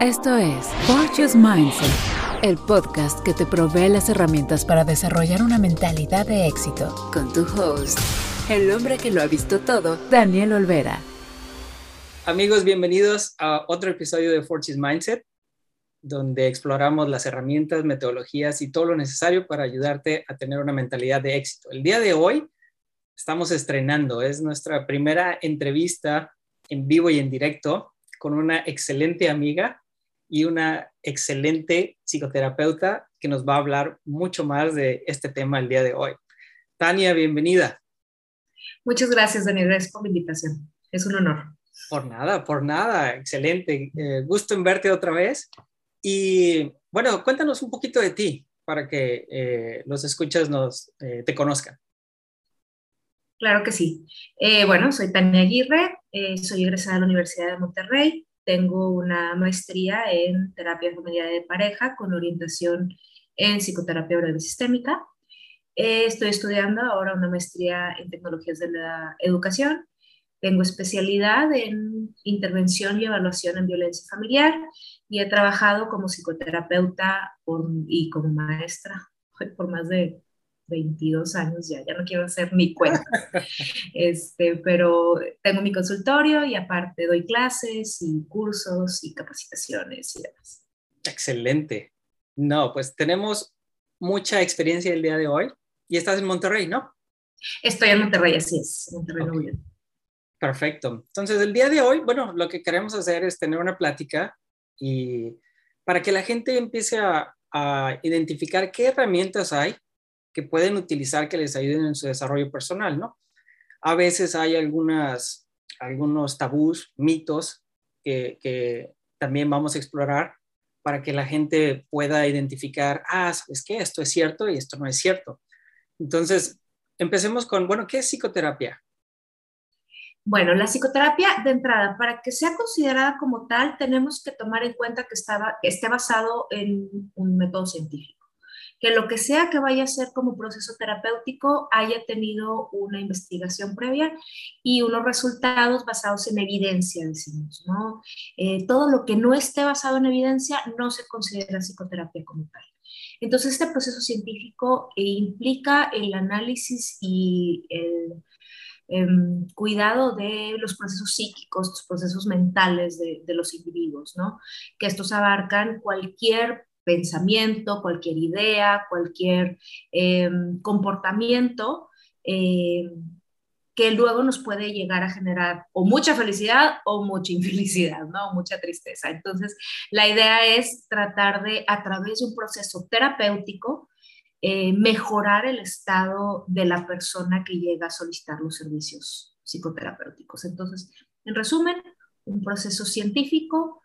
Esto es Fortune's Mindset, el podcast que te provee las herramientas para desarrollar una mentalidad de éxito. Con tu host, el hombre que lo ha visto todo, Daniel Olvera. Amigos, bienvenidos a otro episodio de Fortune's Mindset, donde exploramos las herramientas, metodologías y todo lo necesario para ayudarte a tener una mentalidad de éxito. El día de hoy estamos estrenando, es nuestra primera entrevista en vivo y en directo con una excelente amiga y una excelente psicoterapeuta que nos va a hablar mucho más de este tema el día de hoy. Tania, bienvenida. Muchas gracias, Daniel. Gracias por la invitación. Es un honor. Por nada, por nada. Excelente. Eh, gusto en verte otra vez. Y bueno, cuéntanos un poquito de ti para que eh, los escuchas nos, eh, te conozcan. Claro que sí. bueno, soy Tania Aguirre, soy egresada de la Universidad de Monterrey, tengo una maestría en terapia familiar de pareja con orientación en psicoterapia breve sistémica. Eh, estoy estudiando ahora una maestría en tecnologías de la educación. Tengo especialidad en intervención y evaluación en violencia familiar y he trabajado como psicoterapeuta y como maestra por más de 22 años ya, ya no quiero hacer ni cuenta. Este, pero tengo mi consultorio y aparte doy clases y cursos y capacitaciones y demás. Excelente. No, pues tenemos mucha experiencia el día de hoy y estás en Monterrey, ¿no? Estoy en Monterrey, así es, Monterrey, Perfecto. Entonces, el día de hoy, bueno, lo que queremos hacer es tener una plática y para que la gente empiece a, a identificar qué herramientas hay que pueden utilizar que les ayuden en su desarrollo personal, ¿no? A veces hay algunas, algunos tabús, mitos que, que también vamos a explorar para que la gente pueda identificar, ah, ¿sabes qué? Esto es cierto y esto no es cierto. Entonces, empecemos con, bueno, ¿qué es psicoterapia? Bueno, la psicoterapia de entrada, para que sea considerada como tal, tenemos que tomar en cuenta que, estaba, que esté basado en un método científico que lo que sea que vaya a ser como proceso terapéutico haya tenido una investigación previa y unos resultados basados en evidencia, decimos, ¿no? Eh, todo lo que no esté basado en evidencia no se considera psicoterapia como tal. Entonces, este proceso científico eh, implica el análisis y el em, cuidado de los procesos psíquicos, los procesos mentales de, de los individuos, ¿no? Que estos abarcan cualquier pensamiento, cualquier idea, cualquier em, comportamiento em, que luego nos puede llegar a generar o mucha felicidad o mucha infelicidad, ¿no? mucha tristeza. Entonces, la idea es tratar de, a través de un proceso terapéutico, eh, mejorar el estado de la persona que llega a solicitar los servicios psicoterapéuticos. Entonces, en resumen, un proceso científico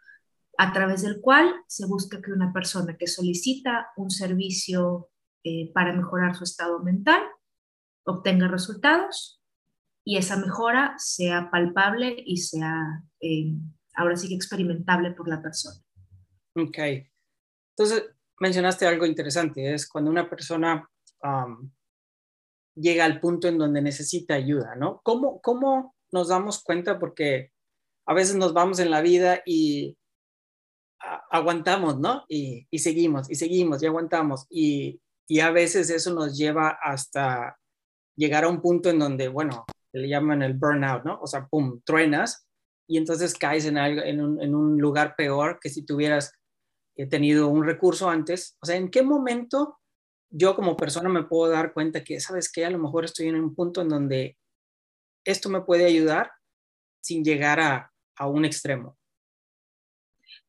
a través del cual se busca que una persona que solicita un servicio eh, para mejorar su estado mental obtenga resultados y esa mejora sea palpable y sea eh, ahora sí que experimentable por la persona. Ok. Entonces, mencionaste algo interesante, es cuando una persona llega al punto en donde necesita ayuda, ¿no? ¿Cómo, ¿Cómo nos damos cuenta? Porque a veces nos vamos en la vida y aguantamos, ¿no? Y, seguimos, y seguimos, y aguantamos. Y, a veces eso nos lleva hasta llegar a un punto en donde, bueno, le llaman el burnout, ¿no? O sea, pum, truenas y entonces caes en, un, lugar peor que si tuvieras eh, tenido un recurso antes. O sea, ¿en qué momento yo como persona me puedo dar cuenta que, sabes que a lo mejor estoy en un punto en donde esto me puede ayudar sin llegar a un extremo?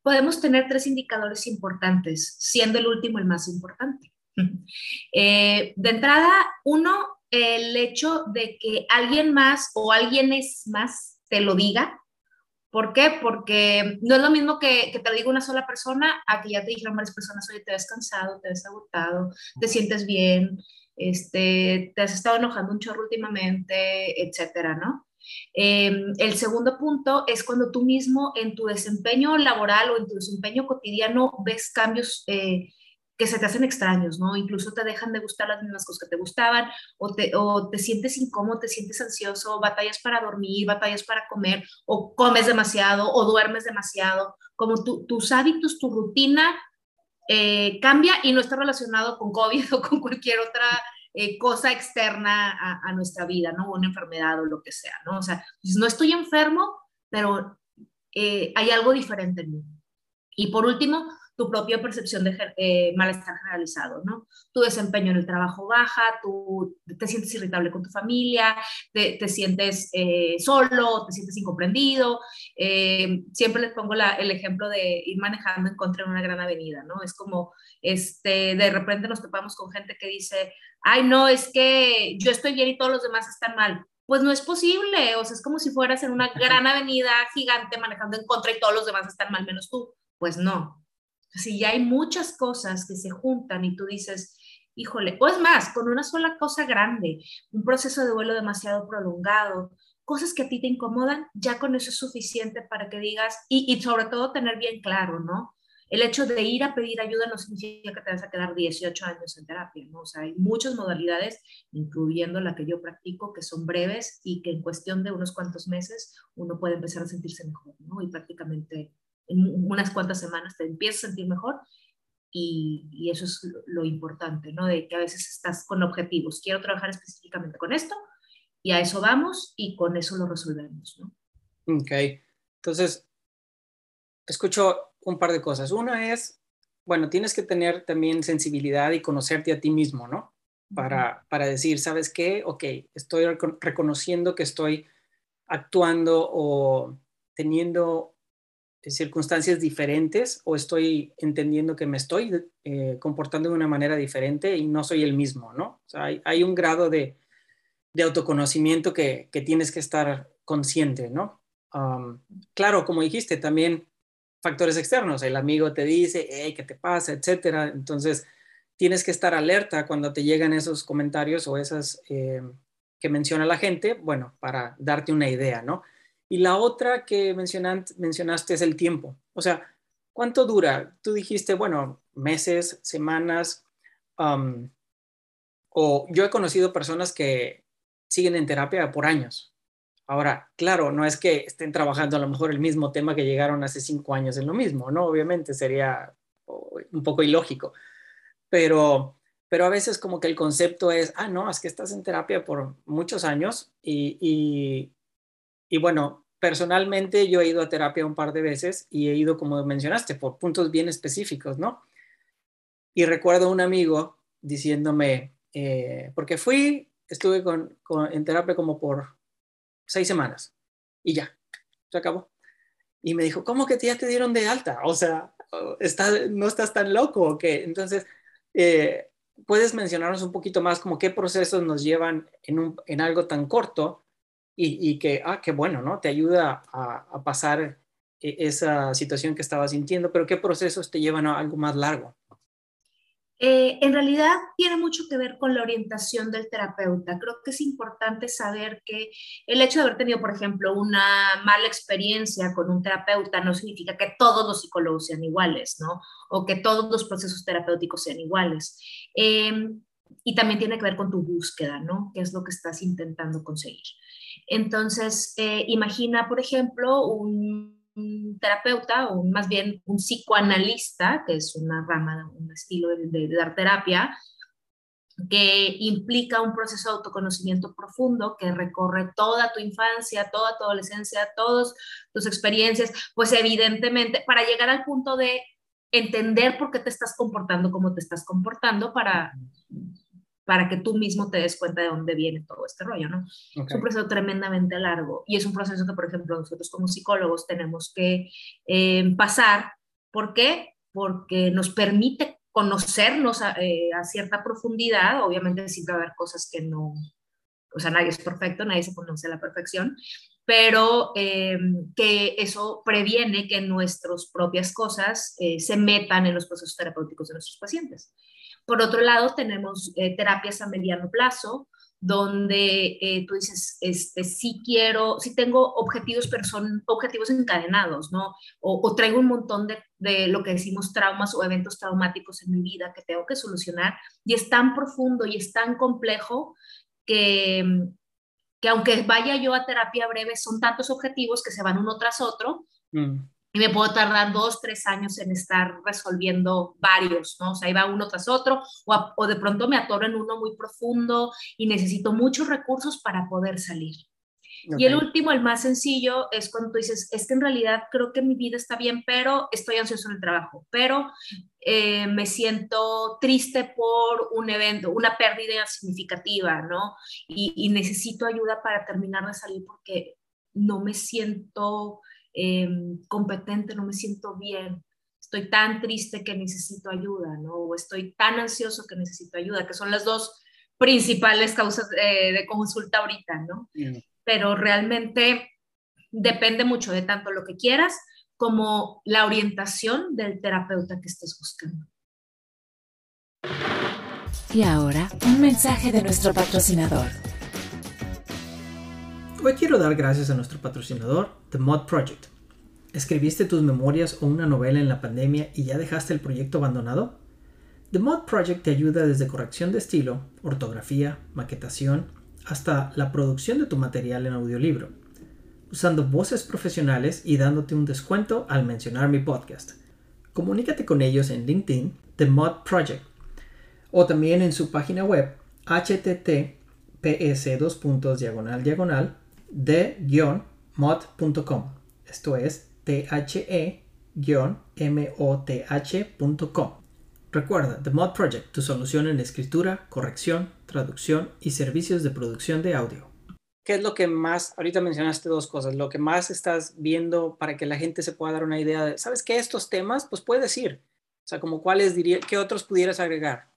Podemos tener tres indicadores importantes, siendo el último el más importante. Eh, de entrada, uno, el hecho de que alguien más o alguien es más te lo diga. ¿Por qué? Porque no es lo mismo que, te lo diga una sola persona a que ya te dijeron varias personas, oye, te ves cansado, te ves agotado, te sientes bien, este, te has estado enojando un chorro últimamente, etcétera, ¿no? Em, el segundo punto es cuando tú mismo en tu desempeño laboral o en tu desempeño cotidiano ves cambios eh, que se te hacen extraños, ¿no? Incluso te dejan de gustar las mismas cosas que te gustaban, o te, o te sientes incómodo, te sientes ansioso, batallas para dormir, batallas para comer, o comes demasiado, o duermes demasiado, como tus hábitos, tu rutina eh, cambia y no está relacionado con COVID o con cualquier otra eh, cosa externa a, a, nuestra vida, ¿no? Una enfermedad o lo que sea, ¿no? O sea, no estoy enfermo, pero eh, hay algo diferente en mí. Y por último, tu propia percepción de eh, malestar generalizado, ¿no? Tu desempeño en el trabajo baja, tú te sientes irritable con tu familia, te, te sientes eh, solo, te sientes incomprendido. Eh, siempre les pongo la, el ejemplo de ir manejando en contra de una gran avenida, ¿no? Es como, este, de repente nos topamos con gente que dice, ay, no, es que yo estoy bien y todos los demás están mal pues no es posible, o sea, es como si fueras en una gran avenida gigante manejando en contra y todos los demás están mal menos tú. Pues no, si ya hay muchas cosas que se juntan y tú dices, híjole, o es más, con una sola cosa grande, un proceso de vuelo demasiado prolongado, cosas que a ti te incomodan, ya con eso es suficiente para que digas, y, y, sobre todo tener bien claro, ¿no? El hecho de ir a pedir ayuda no significa que te vas a quedar 18 años en terapia, ¿no? O sea, hay muchas modalidades, incluyendo la que yo practico, que son breves y que en cuestión de unos cuantos meses uno puede empezar a sentirse mejor, ¿no? Y prácticamente en unas cuantas semanas te empiezas a sentir mejor y, y, eso es lo importante, ¿no? De que a veces estás con objetivos, quiero trabajar específicamente con esto y a eso vamos y con eso lo resolvemos, ¿no? Ok, entonces, escucho un par de cosas. Una es, bueno, tienes que tener también sensibilidad y conocerte a ti mismo, ¿no? Para, para decir, ¿sabes qué? Ok, estoy reconociendo que estoy actuando o teniendo circunstancias diferentes o estoy entendiendo que me estoy eh, comportando de una manera diferente y no soy el mismo, ¿no? O sea, hay, un grado de, de autoconocimiento que, que, tienes que estar consciente, ¿no? Claro, como dijiste, también factores externos, el amigo te dice, hey, ¿qué te pasa? Etcétera. Entonces, tienes que estar alerta cuando te llegan esos comentarios o esas eh, que menciona la gente, bueno, para darte una idea, ¿no? Y la otra que mencionaste es el tiempo. O sea, ¿cuánto dura? Tú dijiste, bueno, meses, semanas. O yo he conocido personas que siguen en terapia por años. Ahora, claro, no es que estén trabajando a lo mejor el mismo tema que llegaron hace cinco años en lo mismo, ¿no? Obviamente sería un poco ilógico, pero, pero a veces como que el concepto es, ah, no, es que estás en terapia por muchos años y bueno, personalmente yo he ido a terapia un par de veces y he ido, como mencionaste, por puntos bien específicos, ¿no? Y recuerdo un amigo diciéndome, eh, porque fui, estuve con, en terapia como por seis semanas y ya, se acabó. Y me dijo, ¿cómo que ya te dieron de alta? O sea, ¿no estás tan loco o qué? Entonces, eh, ¿puedes mencionarnos un poquito más como qué procesos nos llevan en, un, en algo tan corto y, que, ah, qué bueno, ¿no? Te ayuda a, pasar e, esa situación que estabas sintiendo, pero ¿qué procesos te llevan a algo más largo? Eh, en realidad tiene mucho que ver con la orientación del terapeuta. Creo que es importante saber que el hecho de haber tenido, por ejemplo, una mala experiencia con un terapeuta no significa que todos los psicólogos sean iguales, ¿no? O que todos los procesos terapéuticos sean iguales. Eh, y también tiene que ver con tu búsqueda, ¿no? ¿Qué es lo que estás intentando conseguir? Entonces, eh, imagina, por ejemplo, un, terapeuta o más bien un psicoanalista, que es una rama, un estilo de, dar terapia, que implica un proceso de autoconocimiento profundo que recorre toda tu infancia, toda tu adolescencia, todas tus experiencias, pues evidentemente para llegar al punto de entender por qué te estás comportando como te estás comportando para para que tú mismo te des cuenta de dónde viene todo este rollo, ¿no? Es un proceso tremendamente largo y es un proceso que, por ejemplo, nosotros como psicólogos tenemos que eh, pasar. ¿Por qué? Porque nos permite conocernos eh, a, cierta profundidad, obviamente siempre va a haber cosas que no, o sea, nadie es perfecto, nadie se conoce a la perfección, pero eh, que eso previene que nuestras propias cosas se metan en los procesos terapéuticos de nuestros pacientes. Por otro lado, tenemos eh, terapias a mediano plazo, donde eh, tú dices, este, sí quiero, sí tengo objetivos, pero son objetivos encadenados, ¿no? O, traigo un montón de, de, lo que decimos traumas o eventos traumáticos en mi vida que tengo que solucionar y es tan profundo y es tan complejo que, que aunque vaya yo a terapia breve, son tantos objetivos que se van uno tras otro. Mm y me puedo tardar dos, tres años en estar resolviendo varios, ¿no? O sea, va uno tras otro, o, de pronto me atoro en uno muy profundo y necesito muchos recursos para poder salir. Y el último, el más sencillo, es cuando tú dices, es que en realidad creo que mi vida está bien, pero estoy ansioso en el trabajo, pero eh, me siento triste por un evento, una pérdida significativa, ¿no? Y, y necesito ayuda para terminar de salir porque no me siento Em, competente, no me siento bien, estoy tan triste que necesito ayuda, ¿no? O estoy tan ansioso que necesito ayuda, que son las dos principales causas eh, de consulta ahorita, ¿no? Pero realmente depende mucho de tanto lo que quieras como la orientación del terapeuta que estés buscando. Y ahora, un mensaje de nuestro patrocinador. Hoy quiero dar gracias a nuestro patrocinador, The Mod Project. ¿Escribiste tus memorias o una novela en la pandemia y ya dejaste el proyecto abandonado? The Mod Project te ayuda desde corrección de estilo, ortografía, maquetación, hasta la producción de tu material en audiolibro, usando voces profesionales y dándote un descuento al mencionar mi podcast. Comunícate con ellos en LinkedIn, The Mod Project, o también en su página web https diagonal diagonal de-mod.com. Esto es the-moth.com. Recuerda, The Mod Project, tu solución en escritura, corrección, traducción y servicios de producción de audio. ¿Qué es lo que más, ahorita mencionaste dos cosas, lo que más estás viendo para que la gente se pueda dar una idea de, ¿sabes qué? Estos temas, pues puedes ir. O sea, como cuáles diría, ¿qué otros pudieras agregar?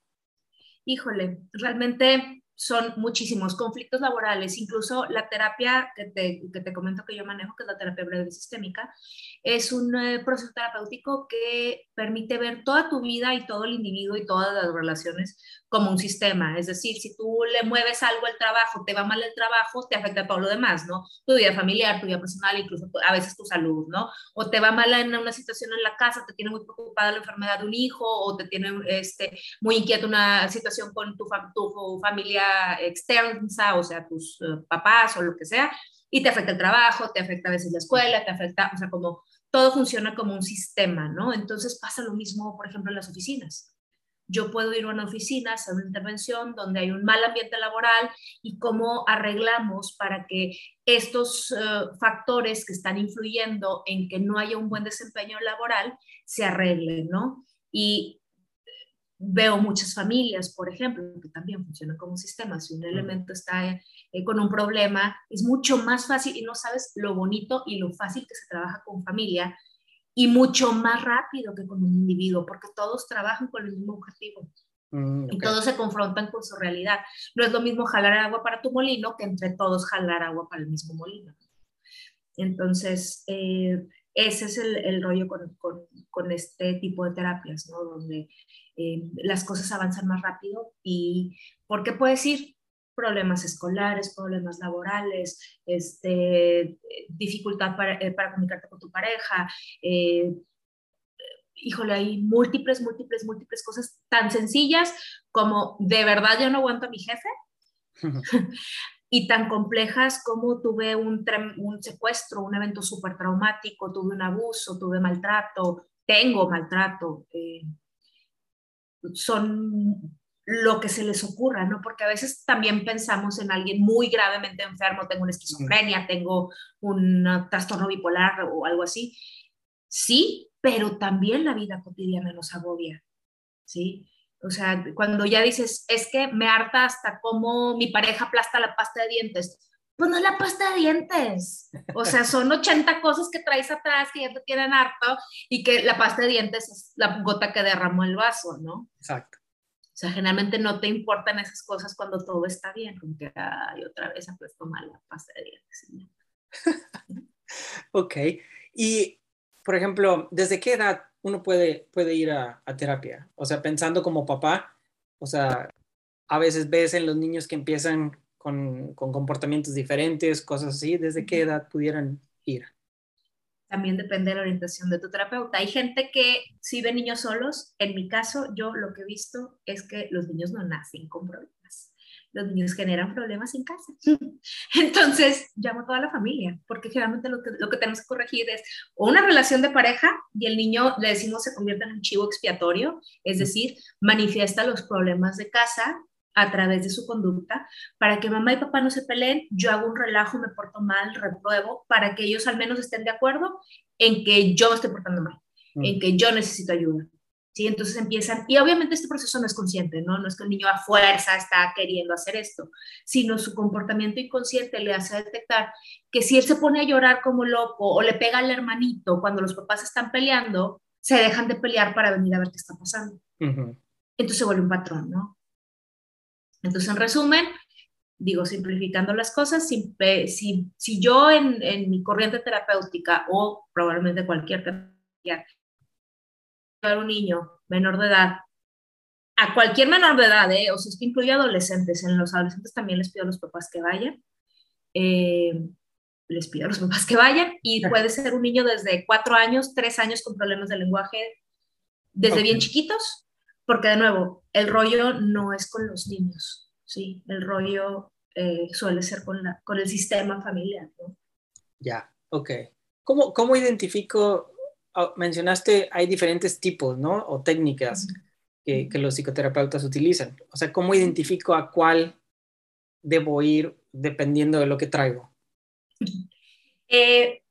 Híjole, realmente son muchísimos conflictos laborales, incluso la terapia que te, que te, comento que yo manejo, que es la terapia breve sistémica, es un eh, proceso terapéutico que permite ver toda tu vida y todo el individuo y todas las relaciones como un sistema. Es decir, si tú le mueves algo al trabajo, te va mal el trabajo, te afecta todo lo demás, ¿no? Tu vida familiar, tu vida personal, incluso a veces tu salud, ¿no? O te va mal en una situación en la casa, te tiene muy preocupada la enfermedad de un hijo, o te tiene este, muy inquieta una situación con tu, tu familia externa, o sea, tus eh, papás o lo que sea, y te afecta el trabajo, te afecta a veces la escuela, te afecta, o sea, como todo funciona como un sistema, ¿no? Entonces pasa lo mismo, por ejemplo, en las oficinas yo puedo ir a una oficina, hacer una intervención donde hay un mal ambiente laboral y cómo arreglamos para que estos eh, factores que están influyendo en que no haya un buen desempeño laboral se arreglen, ¿no? Y veo muchas familias, por ejemplo, que también funcionan como sistema. Si un elemento está eh, con un problema, es mucho más fácil y no sabes lo bonito y lo fácil que se trabaja con familia y mucho más rápido que con un individuo, porque todos trabajan con el mismo objetivo. Mm, y todos se confrontan con su realidad. No es lo mismo jalar agua para tu molino que entre todos jalar agua para el mismo molino. Entonces, eh, ese es el, el rollo con, con, con, este tipo de terapias, ¿no? Donde eh, las cosas avanzan más rápido y, porque puedes ir problemas escolares, problemas laborales, este, dificultad para, eh, para comunicarte con tu pareja. Eh, híjole, hay múltiples, múltiples, múltiples cosas tan sencillas como de verdad yo no aguanto a mi jefe. y tan complejas como tuve un, un secuestro, un evento súper traumático, tuve un abuso, tuve maltrato, tengo maltrato. Eh, son lo que se les ocurra, ¿no? Porque a veces también pensamos en alguien muy gravemente enfermo, tengo una esquizofrenia, tengo un trastorno bipolar o algo así. Sí, pero también la vida cotidiana nos agobia, ¿sí? O sea, cuando ya dices, es que me harta hasta cómo mi pareja aplasta la pasta de dientes. Pues no es la pasta de dientes. O sea, son 80 cosas que traes atrás que ya te tienen harto y que la pasta de dientes es la gota que derramó el vaso, ¿no? Exacto. O sea, generalmente no te importan esas cosas cuando todo está bien, como que ay, otra vez ha puesto mal la pasta de dientes. ok. Y, por ejemplo, ¿desde qué edad uno puede, puede ir a, terapia? O sea, pensando como papá, o sea, a veces ves en los niños que empiezan con, con comportamientos diferentes, cosas así, ¿desde qué edad pudieran ir? También depende de la orientación de tu terapeuta. Hay gente que si ve niños solos. En mi caso, yo lo que he visto es que los niños no nacen con problemas. Los niños generan problemas en casa. Entonces, llamo a toda la familia, porque generalmente lo que, lo que tenemos que corregir es una relación de pareja y el niño, le decimos, se convierte en un chivo expiatorio, es decir, manifiesta los problemas de casa a través de su conducta, para que mamá y papá no se peleen, yo hago un relajo, me porto mal, repruebo, para que ellos al menos estén de acuerdo en que yo me estoy portando mal, mm. en que yo necesito ayuda. ¿Sí? Entonces empiezan, y obviamente este proceso no es consciente, ¿no? No es que el niño a fuerza está queriendo hacer esto, sino su comportamiento inconsciente le hace detectar que si él se pone a llorar como loco o le pega al hermanito cuando los papás están peleando, se dejan de pelear para venir a ver qué está pasando. Entonces se vuelve un patrón, ¿no? Entonces, en resumen, digo, simplificando las cosas, si, si, yo en, en, mi corriente terapéutica o probablemente cualquier terapia, a un niño menor de edad, a cualquier menor de edad, ¿eh? o sea, esto incluye adolescentes, en los adolescentes también les pido a los papás que vayan, eh, les pido a los papás que vayan, y puede ser un niño desde cuatro años, tres años con problemas de lenguaje, desde bien chiquitos, porque de nuevo, el rollo no es con los niños, ¿sí? El rollo eh, suele ser con, la, con el sistema familiar, ¿no? Ya, ok. ¿Cómo, cómo identifico, ah, mencionaste, hay diferentes tipos, ¿no? O técnicas que, que, los psicoterapeutas utilizan. O sea, ¿cómo identifico a cuál debo ir dependiendo de lo que traigo? Eh,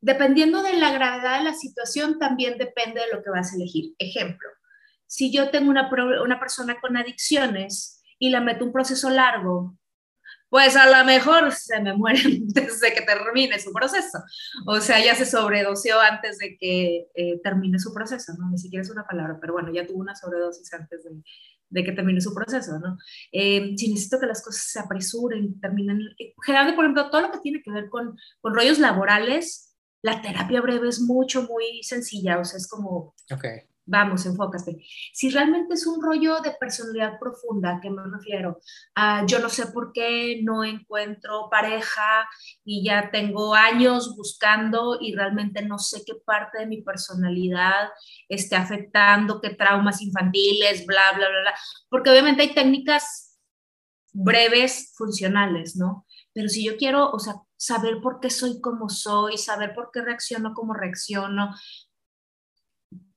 dependiendo de la gravedad de la situación, también depende de lo que vas a elegir. Ejemplo, si yo tengo una, una persona con adicciones y la meto un proceso largo, pues a lo mejor se me muere antes de que termine su proceso. O sea, ya se sobredoseó antes de que eh, termine su proceso, ¿no? Ni siquiera es una palabra, pero bueno, ya tuvo una sobredosis antes de, de que termine su proceso, ¿no? Eh, si necesito que las cosas se apresuren, terminen, eh, generalmente, por ejemplo, todo lo que tiene que ver con, con rollos laborales, la terapia breve es mucho, muy sencilla, o sea, es como... Okay vamos, enfócate. Si realmente es un rollo de personalidad profunda, ¿a me refiero? a yo no sé por qué no encuentro pareja y ya tengo años buscando y realmente no sé qué parte de mi personalidad esté afectando, qué traumas infantiles, bla, bla, bla, bla. Porque obviamente hay técnicas breves, funcionales, ¿no? Pero si yo quiero, o sea, saber por qué soy como soy, saber por qué reacciono como reacciono,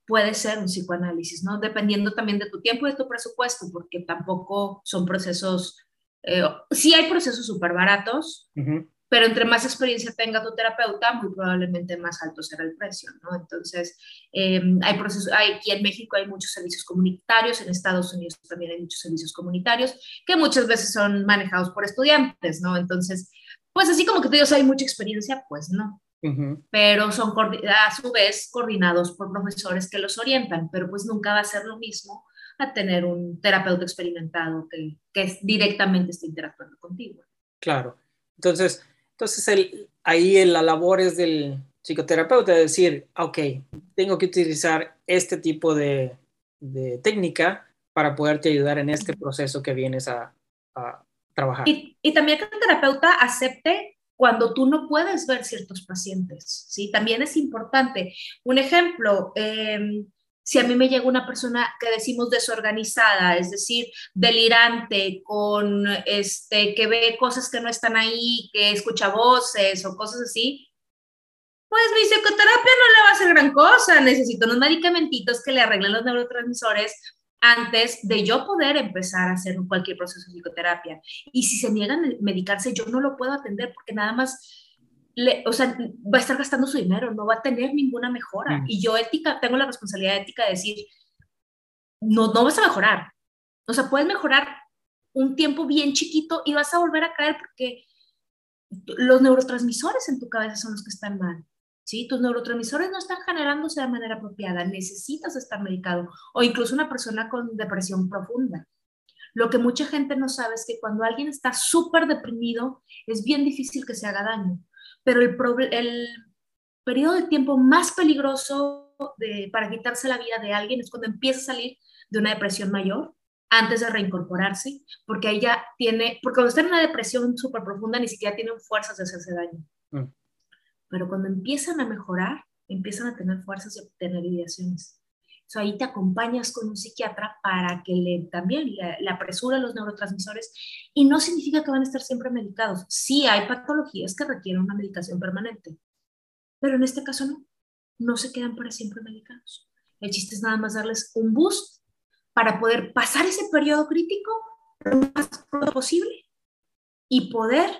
puede ser un psicoanálisis, ¿no? Dependiendo también de tu tiempo y de tu presupuesto, porque tampoco son procesos, eh, sí hay procesos súper baratos, pero entre más experiencia tenga tu terapeuta, muy probablemente más alto será el precio, ¿no? Entonces, eh, hay procesos, hay, aquí en México hay muchos servicios comunitarios, en Estados Unidos también hay muchos servicios comunitarios, que muchas veces son manejados por estudiantes, ¿no? Entonces, pues así como que te digo, hay mucha experiencia, pues no pero son a su vez coordinados por profesores que los orientan, pero pues nunca va a ser lo mismo a tener un terapeuta experimentado que, que directamente está interactuando contigo. Claro. Entonces, entonces el, ahí la labor es del psicoterapeuta de decir, ok, tengo que utilizar este tipo de, de técnica para poderte ayudar en este proceso que vienes a, a trabajar. Y, y, también que el terapeuta acepte cuando tú no puedes ver ciertos pacientes, ¿sí? También es importante. Un ejemplo, em, si a mí me llega una persona que decimos desorganizada, es decir, delirante, con este, que ve cosas que no están ahí, que escucha voces o cosas así, pues mi psicoterapia no le va a hacer gran cosa. Necesito unos medicamentitos que le arreglen los neurotransmisores antes de yo poder empezar a hacer cualquier proceso de psicoterapia. Y si se niegan a medicarse, yo no lo puedo atender porque nada más, le, o sea, va a estar gastando su dinero, no va a tener ninguna mejora. Mm. Y yo ética, tengo la responsabilidad ética de decir, no, no vas a mejorar. O sea, puedes mejorar un tiempo bien chiquito y vas a volver a caer porque los neurotransmisores en tu cabeza son los que están mal. ¿Sí? Tus neurotransmisores no están generándose de manera apropiada, necesitas estar medicado o incluso una persona con depresión profunda. Lo que mucha gente no sabe es que cuando alguien está súper deprimido es bien difícil que se haga daño, pero el, periodo de tiempo más peligroso de, para quitarse la vida de alguien es cuando empieza a salir de una depresión mayor antes de reincorporarse, porque ahí ya tiene, porque cuando está en una depresión súper profunda ni siquiera tienen fuerzas de hacerse daño. Mm. Pero cuando empiezan a mejorar, empiezan a tener fuerzas de tener ideaciones. So, ahí te acompañas con un psiquiatra para que le, también le, le apresura los neurotransmisores y no significa que van a estar siempre medicados. Sí hay patologías que requieren una medicación permanente, pero en este caso no, no se quedan para siempre medicados. El chiste es nada más darles un boost para poder pasar ese periodo crítico lo más pronto posible y poder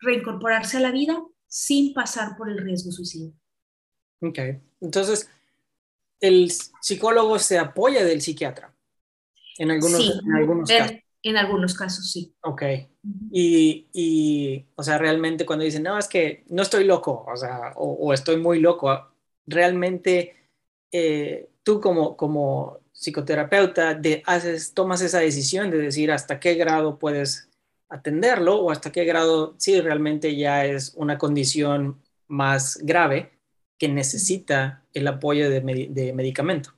reincorporarse a la vida sin pasar por el riesgo suicidio. Ok, entonces el psicólogo se apoya del psiquiatra en algunos, en algunos casos. En algunos casos, sí. Ok. Y, y, o sea, realmente cuando dicen, no, es que no estoy loco, o sea, o, estoy muy loco, realmente eh, tú como, como psicoterapeuta de, haces, tomas esa decisión de decir hasta qué grado puedes atenderlo o hasta qué grado sí realmente ya es una condición más grave que necesita el apoyo de, de medicamento.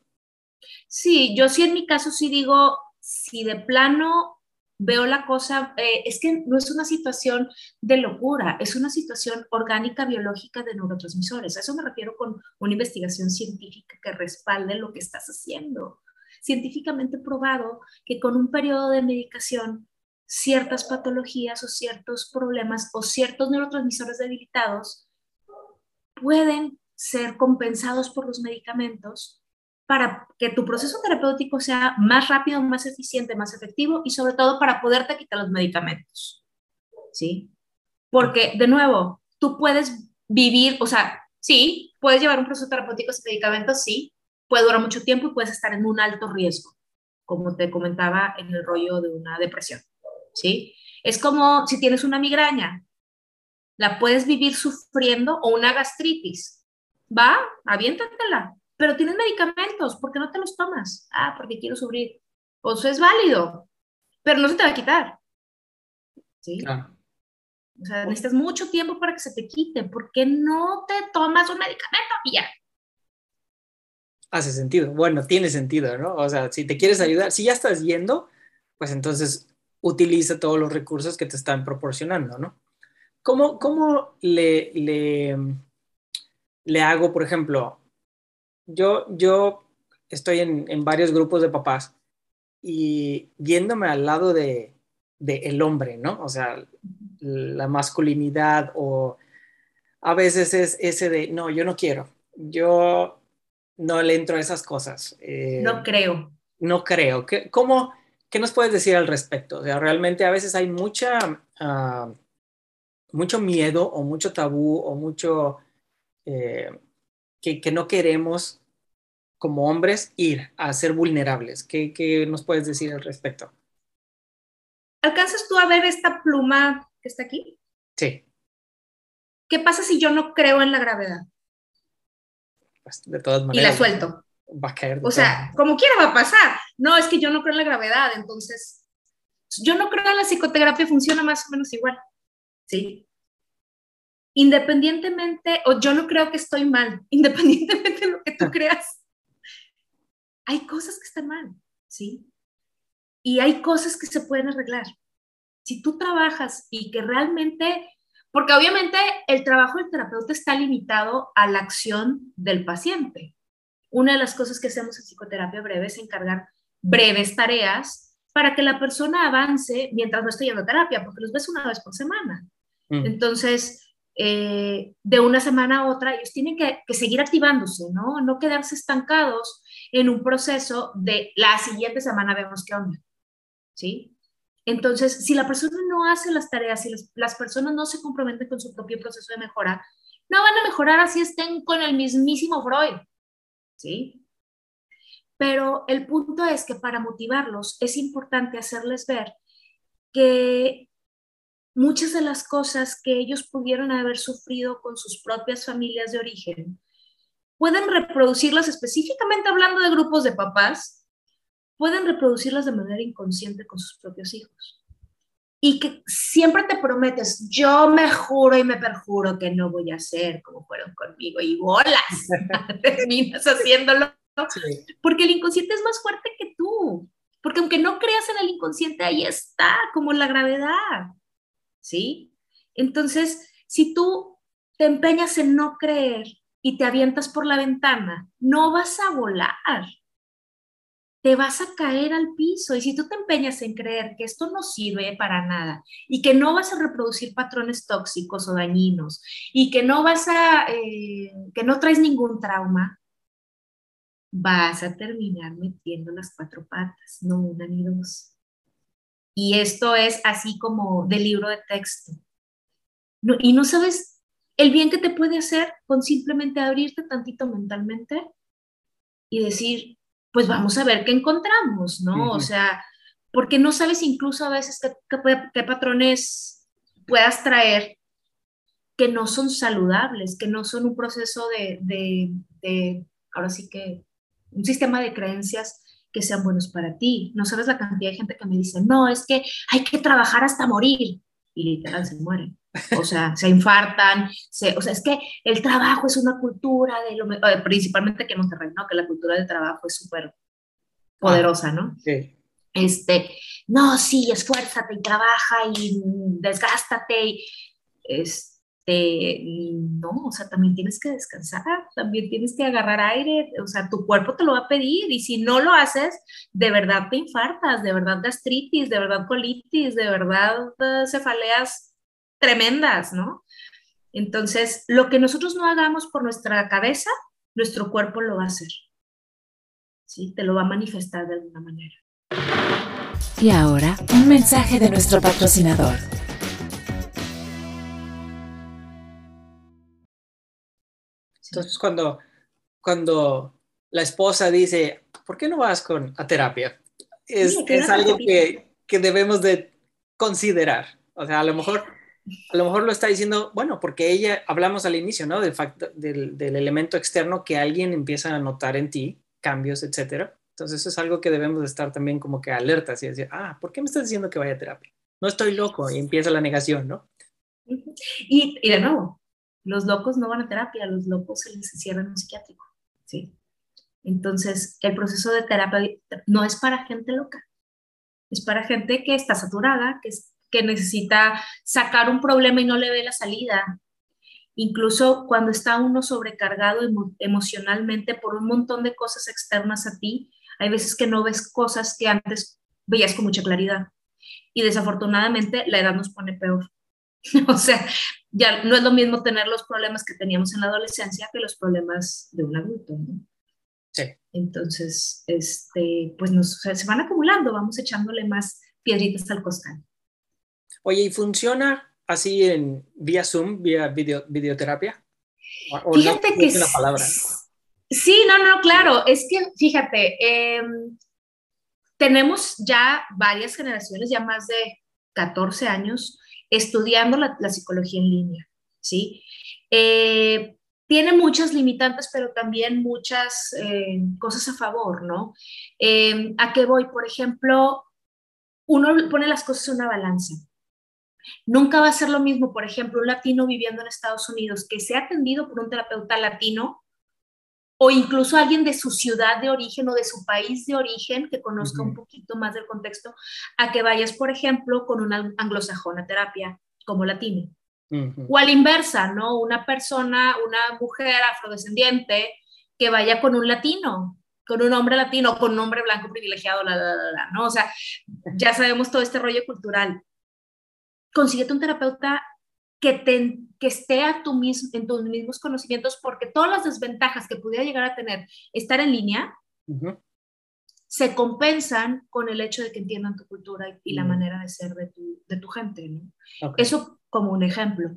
Sí, yo sí en mi caso sí digo, si de plano veo la cosa, eh, es que no es una situación de locura, es una situación orgánica biológica de neurotransmisores. A eso me refiero con una investigación científica que respalde lo que estás haciendo. Científicamente probado que con un periodo de medicación, ciertas patologías o ciertos problemas o ciertos neurotransmisores debilitados pueden ser compensados por los medicamentos para que tu proceso terapéutico sea más rápido, más eficiente, más efectivo y sobre todo para poderte quitar los medicamentos. ¿Sí? Porque, de nuevo, tú puedes vivir, o sea, sí, puedes llevar un proceso terapéutico sin medicamentos, sí, puede durar mucho tiempo y puedes estar en un alto riesgo, como te comentaba en el rollo de una depresión. ¿Sí? Es como si tienes una migraña, la puedes vivir sufriendo o una gastritis. Va, aviéntatela, pero tienes medicamentos, ¿por qué no te los tomas? Ah, porque quiero sufrir. O eso es válido, pero no se te va a quitar. ¿Sí? O sea, necesitas mucho tiempo para que se te quite. ¿Por qué no te tomas un medicamento y ya? Hace sentido. Bueno, tiene sentido, ¿no? O sea, si te quieres ayudar, si ya estás yendo, pues entonces utiliza todos los recursos que te están proporcionando, ¿no? ¿Cómo, cómo le, le, le hago, por ejemplo, yo, yo estoy en, varios grupos de papás y viéndome al lado de, el hombre, ¿no? O sea, la masculinidad o a veces es ese de, no, yo no quiero, yo no le entro a esas cosas. Eh, no creo. No creo. ¿Qué, cómo, ¿Qué nos puedes decir al respecto? O sea, realmente a veces hay mucha, ah, mucho miedo o mucho tabú o mucho... Eh, que, que, no queremos como hombres ir a ser vulnerables. ¿Qué, ¿Qué, nos puedes decir al respecto? ¿Alcanzas tú a ver esta pluma que está aquí? Sí. ¿Qué pasa si yo no creo en la gravedad? Pues de todas maneras. Y la suelto. Va a caer. O sea, como quiera va a pasar. No, es que yo no creo en la gravedad, entonces yo no creo en la psicoterapia, funciona más o menos igual. ¿Sí? Independientemente, o yo no creo que estoy mal, independientemente de lo que tú creas, hay cosas que están mal, ¿sí? Y hay cosas que se pueden arreglar. Si tú trabajas y que realmente, porque obviamente el trabajo del terapeuta está limitado a la acción del paciente. Una de las cosas que hacemos en psicoterapia breve es encargar breves tareas para que la persona avance mientras no esté yendo a terapia, porque los ves una vez por semana. Mm. Entonces, eh, de una semana a otra, ellos tienen que, que, seguir activándose, ¿no? No quedarse estancados en un proceso de la siguiente semana vemos qué onda, ¿sí? Entonces, si la persona no hace las tareas, si las, personas no se comprometen con su propio proceso de mejora, no van a mejorar así estén con el mismísimo Freud, ¿sí? Pero el punto es que para motivarlos es importante hacerles ver que muchas de las cosas que ellos pudieron haber sufrido con sus propias familias de origen pueden reproducirlas específicamente hablando de grupos de papás, pueden reproducirlas de manera inconsciente con sus propios hijos. Y que siempre te prometes, yo me juro y me perjuro que no voy a hacer como fueron conmigo y bolas, terminas haciéndolo. Porque el inconsciente es más fuerte que tú, Porque aunque no creas en el inconsciente, ahí está, como la gravedad, ¿sí? Entonces, si tú te empeñas en no creer y te avientas por la ventana, no vas a volar, te vas a caer al piso. Y si tú te empeñas en creer que esto no sirve para nada y que no vas a reproducir patrones tóxicos o dañinos y que no vas a, eh, que no traes ningún trauma, vas a terminar metiendo las cuatro patas, no una ni dos. Y esto es así como de libro de texto. y no sabes el bien que te puede hacer con simplemente abrirte tantito mentalmente y decir, pues vamos a ver qué encontramos, ¿no? O sea, porque no sabes incluso a veces qué, patrones puedas traer que no son saludables, que no son un proceso de, de, ahora sí que, un sistema de creencias que sean buenos para ti. No sabes la cantidad de gente que me dice, no, es que hay que trabajar hasta morir. Y literal se mueren. O sea, se infartan. Se, o sea, es que el trabajo es una cultura de lo eh, principalmente que en Monterrey, ¿no? Que la cultura del trabajo es súper poderosa, ¿no? Sí. Este, no, sí, esfuérzate y trabaja y desgástate. Y, este, no, o sea, también tienes que descansar, también tienes que agarrar aire, o sea, tu cuerpo te lo va a pedir y si no lo haces, de verdad te infartas, de verdad gastritis, de verdad colitis, de verdad eh, cefaleas tremendas, ¿no? Entonces, lo que nosotros no hagamos por nuestra cabeza, nuestro cuerpo lo va a hacer. ¿Sí? Te lo va a manifestar de alguna manera. Y ahora, un mensaje de nuestro patrocinador. Entonces, cuando, cuando la esposa dice, ¿por qué no vas con, a terapia? Es, es algo que, que, debemos de considerar. O sea, a lo mejor, a lo mejor lo está diciendo, bueno, porque ella, hablamos al inicio, ¿no? Del, facto, del, del elemento externo que alguien empieza a notar en ti, cambios, etcétera. Entonces, eso es algo que debemos de estar también como que alertas y decir, ah, ¿por qué me estás diciendo que vaya a terapia? No estoy loco y empieza la negación, ¿no? Y, y de nuevo, los locos no van a terapia, los locos se les encierra en un psiquiátrico, ¿sí? Entonces, el proceso de terapia no es para gente loca, es para gente que está saturada, que necesita sacar un problema y no le ve la salida. Incluso cuando está uno sobrecargado emocionalmente por un montón de cosas externas a ti, hay veces que no ves cosas que antes veías con mucha claridad. Y desafortunadamente la edad nos pone peor. o sea, ya no es lo mismo tener los problemas que teníamos en la adolescencia que los problemas de un adulto, ¿no? Sí. Entonces, este, pues nos, se van acumulando, vamos echándole más piedritas al costal. Oye, ¿y funciona así en vía Zoom, vía video, videoterapia? fíjate que es palabra, Sí, no, no, claro, es que fíjate, em, tenemos ya varias generaciones, ya más de 14 años, estudiando la, psicología en línea, ¿sí? Eh, tiene muchas limitantes, pero también muchas eh, cosas a favor, ¿no? Eh, ¿A qué voy? Por ejemplo, uno pone las cosas en una balanza. Nunca va a ser lo mismo, por ejemplo, un latino viviendo en Estados Unidos que sea atendido por un terapeuta latino o incluso alguien de su ciudad de origen o de su país de origen que conozca un poquito más del contexto, a que vayas, por ejemplo, con una anglosajona terapia como latino. O a la inversa, ¿no? Una persona, una mujer afrodescendiente que vaya con un latino, con un hombre latino, con un hombre blanco privilegiado, la, la, la, ¿no? O sea, ya sabemos todo este rollo cultural. Consíguete un terapeuta que, te, que esté a tu mismo, en tus mismos conocimientos, porque todas las desventajas que pudiera llegar a tener estar en línea se compensan con el hecho de que entiendan tu cultura y, la manera de ser de tu, de tu gente. ¿no? Eso como un ejemplo.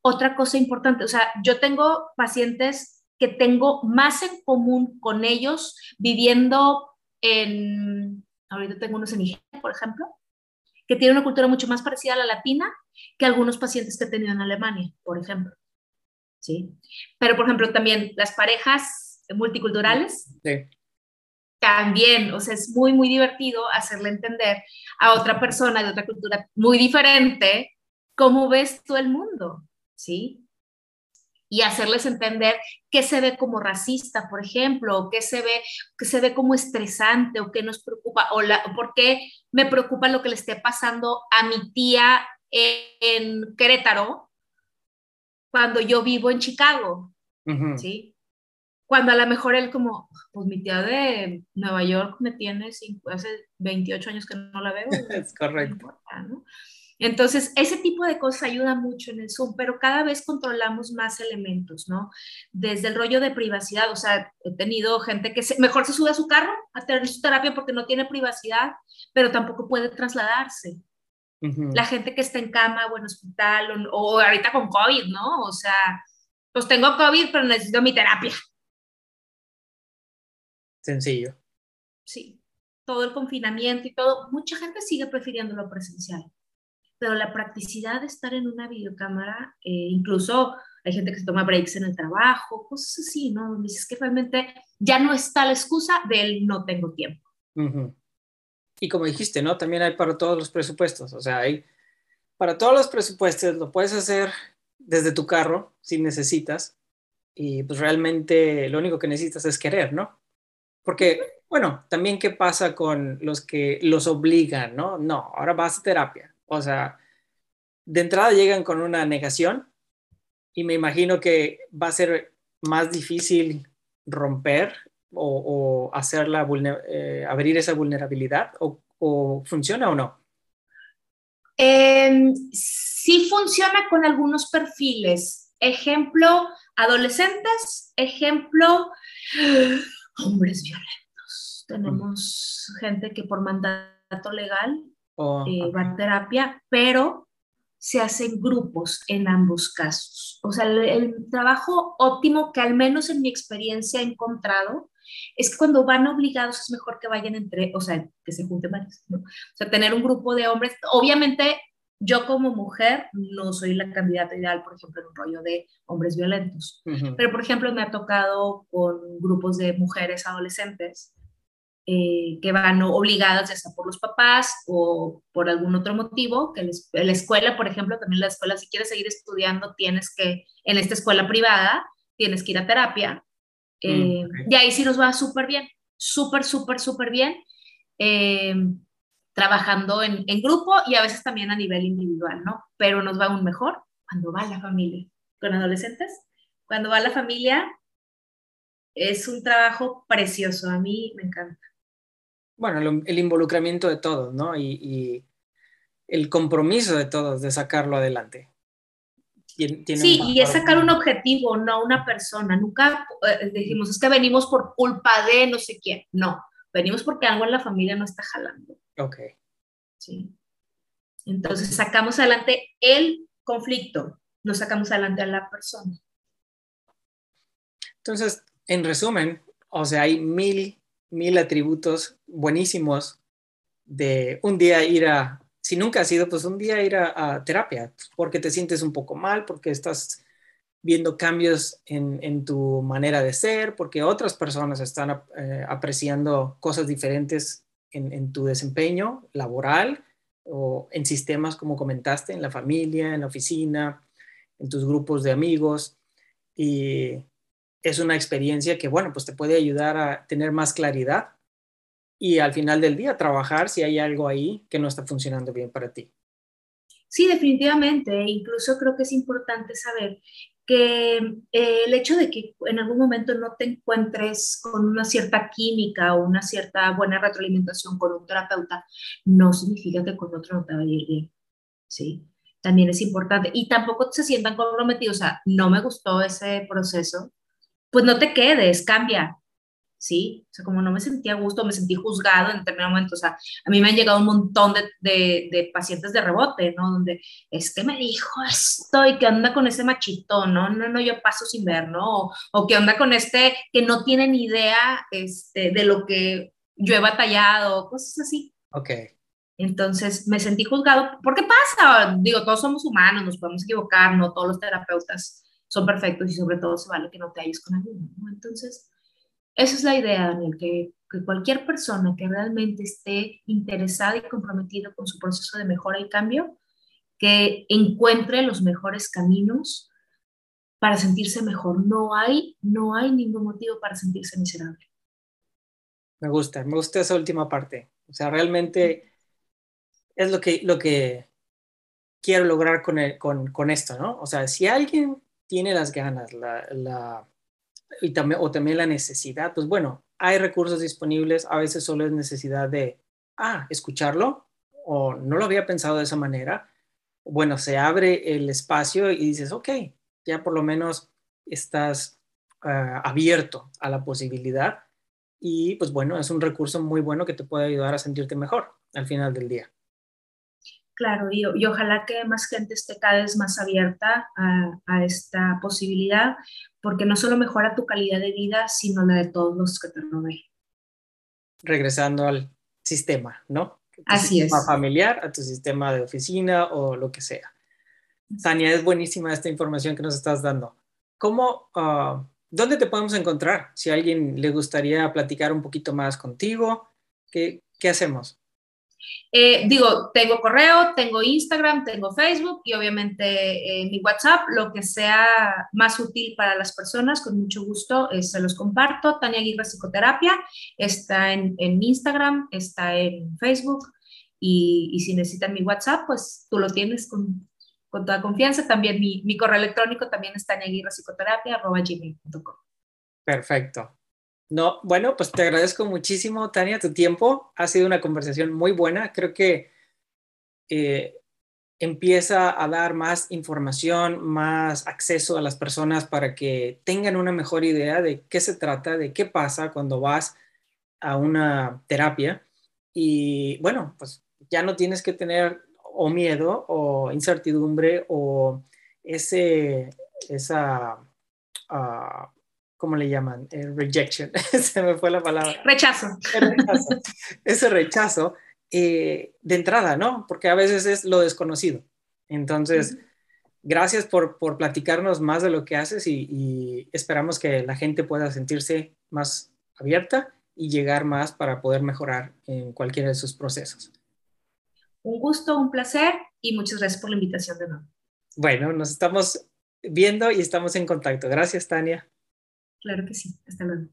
Otra cosa importante, o sea, yo tengo pacientes que tengo más en común con ellos viviendo en, ahorita tengo unos en Nigeria, por ejemplo, que tienen una cultura mucho más parecida a la latina que algunos pacientes que he tenido en Alemania, por ejemplo. ¿Sí? Pero, por ejemplo, también las parejas multiculturales. Sí. También, o sea, es muy, muy divertido hacerle entender a otra persona de otra cultura muy diferente cómo ves tú el mundo, ¿sí? Y hacerles entender qué se ve como racista, por ejemplo, o qué se ve, qué se ve como estresante o qué nos preocupa, o, la, por qué me preocupa lo que le esté pasando a mi tía en Querétaro cuando yo vivo en Chicago, ¿sí? Cuando a lo mejor él como, pues mi tía de Nueva York me tiene hace 28 años que no la veo. es correcto. ¿no? Entonces, ese tipo de cosas ayuda mucho en el Zoom, pero cada vez controlamos más elementos, ¿no? Desde el rollo de privacidad, o sea, he tenido gente que mejor se sube a su carro a tener su terapia porque no tiene privacidad, pero tampoco puede trasladarse. La gente que está en cama o en hospital o, o, ahorita con COVID, ¿no? O sea, pues tengo COVID, pero necesito mi terapia. Sencillo. Sí, todo el confinamiento y todo, mucha gente sigue prefiriendo lo presencial pero la practicidad de estar en una videocámara, eh, incluso hay gente que se toma breaks en el trabajo, cosas así, ¿no? Dices que realmente ya no está la excusa del no tengo tiempo. Y como dijiste, ¿no? También hay para todos los presupuestos, o sea, hay para todos los presupuestos, lo puedes hacer desde tu carro si necesitas y pues realmente lo único que necesitas es querer, ¿no? Porque, bueno, también qué pasa con los que los obligan, ¿no? No, ahora vas a terapia o sea, de entrada llegan con una negación y me imagino que va a ser más difícil romper o, hacerla eh, abrir esa vulnerabilidad o, funciona o no? Em, sí funciona con algunos perfiles. Ejemplo, adolescentes, ejemplo, hombres violentos. Tenemos gente que por mandato legal oh, eh, va a terapia, pero se hacen grupos en ambos casos. O sea, el, trabajo óptimo que al menos en mi experiencia he encontrado es que cuando van obligados es mejor que vayan entre, o sea, que se junten varios, ¿no? O sea, tener un grupo de hombres, obviamente yo como mujer no soy la candidata ideal, por ejemplo, en un rollo de hombres violentos, pero por ejemplo me ha tocado con grupos de mujeres adolescentes eh, que van obligadas ya sea por los papás o por algún otro motivo, que la escuela, por ejemplo, también la escuela, si quieres seguir estudiando, tienes que, en esta escuela privada, tienes que ir a terapia. Mm, eh, y ahí sí nos va súper bien, súper, súper, súper bien, eh, trabajando en, en, grupo y a veces también a nivel individual, ¿no? Pero nos va aún mejor cuando va la familia. Con adolescentes, cuando va la familia, es un trabajo precioso, a mí me encanta bueno, el, involucramiento de todos, ¿no? Y, el compromiso de todos de sacarlo adelante. sí, y es sacar un objetivo, no una persona. Nunca eh, decimos, es que venimos por culpa de no sé quién. No, venimos porque algo en la familia no está jalando. Ok. Sí. Entonces sacamos adelante el conflicto, no sacamos adelante a la persona. Entonces, en resumen, o sea, hay mil mil atributos buenísimos de un día ir a, si nunca has ido, pues un día ir a, terapia, porque te sientes un poco mal, porque estás viendo cambios en, tu manera de ser, porque otras personas están eh, apreciando cosas diferentes en, en, tu desempeño laboral o en sistemas como comentaste, en la familia, en la oficina, en tus grupos de amigos. Y es una experiencia que, bueno, pues te puede ayudar a tener más claridad y al final del día trabajar si hay algo ahí que no está funcionando bien para ti. Sí, definitivamente. Incluso creo que es importante saber que eh, el hecho de que en algún momento no te encuentres con una cierta química o una cierta buena retroalimentación con un terapeuta no significa que con otro no te vaya a bien. Sí, también es importante. Y tampoco se sientan comprometidos. O sea, no me gustó ese proceso, pues no te quedes, cambia, ¿sí? O sea, como no me sentía a gusto, me sentí juzgado en determinado momento, o sea, a mí me han llegado un montón de, de, pacientes de rebote, ¿no? Donde es que me dijo esto y qué onda con ese machito, ¿no? No, no, yo paso sin ver, ¿no? O, o qué onda con este que no tiene ni idea este, de lo que yo he batallado, cosas así. Ok. Entonces me sentí juzgado. ¿Por qué pasa? Digo, todos somos humanos, nos podemos equivocar, no todos los terapeutas son perfectos y sobre todo se vale que no te halles con alguno. ¿no? Entonces, esa es la idea, Daniel, que, que, cualquier persona que realmente esté interesada y comprometida con su proceso de mejora y cambio, que encuentre los mejores caminos para sentirse mejor. No hay, no hay ningún motivo para sentirse miserable. Me gusta, me gusta esa última parte. O sea, realmente es lo que, lo que quiero lograr con, con, con esto, ¿no? O sea, si alguien tiene las ganas la, la, y también, o también la necesidad, pues bueno, hay recursos disponibles, a veces solo es necesidad de, ah, escucharlo, o no lo había pensado de esa manera. Bueno, se abre el espacio y dices, ok, ya por lo menos estás uh, abierto a la posibilidad y pues bueno, es un recurso muy bueno que te puede ayudar a sentirte mejor al final del día. Claro, y, y ojalá que más gente esté cada vez más abierta a, a, esta posibilidad, porque no solo mejora tu calidad de vida, sino la de todos los que te rodean. Regresando al sistema, ¿no? Tu Así sistema es. familiar, a tu sistema de oficina o lo que sea. Tania, es buenísima esta información que nos estás dando. ¿Cómo, uh, dónde te podemos encontrar? Si a alguien le gustaría platicar un poquito más contigo, ¿qué, qué hacemos? Eh, digo, tengo correo, tengo Instagram, tengo Facebook y obviamente eh, mi WhatsApp, lo que sea más útil para las personas, con mucho gusto eh, se los comparto. Tania Aguirre Psicoterapia está en, en Instagram, está en Facebook y, y, si necesitan mi WhatsApp, pues tú lo tienes con, con toda confianza. También mi, mi correo electrónico también es taniaguirrepsicoterapia.gmail.com. Perfecto. No, bueno, pues te agradezco muchísimo, Tania, tu tiempo. Ha sido una conversación muy buena. Creo que eh, empieza a dar más información, más acceso a las personas para que tengan una mejor idea de qué se trata, de qué pasa cuando vas a una terapia. Y bueno, pues ya no tienes que tener o miedo o incertidumbre o ese, esa... Uh, ¿cómo le llaman? Eh, rejection, se me fue la palabra. Rechazo. rechazo. Ese rechazo eh, de entrada, ¿no? Porque a veces es lo desconocido. Entonces, uh -huh. gracias por, por, platicarnos más de lo que haces y, y, esperamos que la gente pueda sentirse más abierta y llegar más para poder mejorar en cualquiera de sus procesos. Un gusto, un placer y muchas gracias por la invitación de nuevo. Bueno, nos estamos viendo y estamos en contacto. Gracias, Tania. Claro que sí. Hasta luego.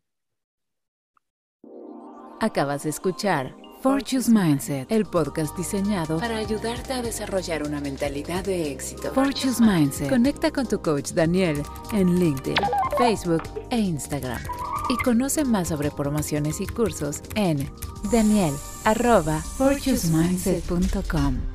Acabas de escuchar Fortune's Mindset, el podcast diseñado para ayudarte a desarrollar una mentalidad de éxito. Fortune's Mindset. Conecta con tu coach Daniel en LinkedIn, Facebook e Instagram. Y conoce más sobre promociones y cursos en daniel.fortunesmindset.com.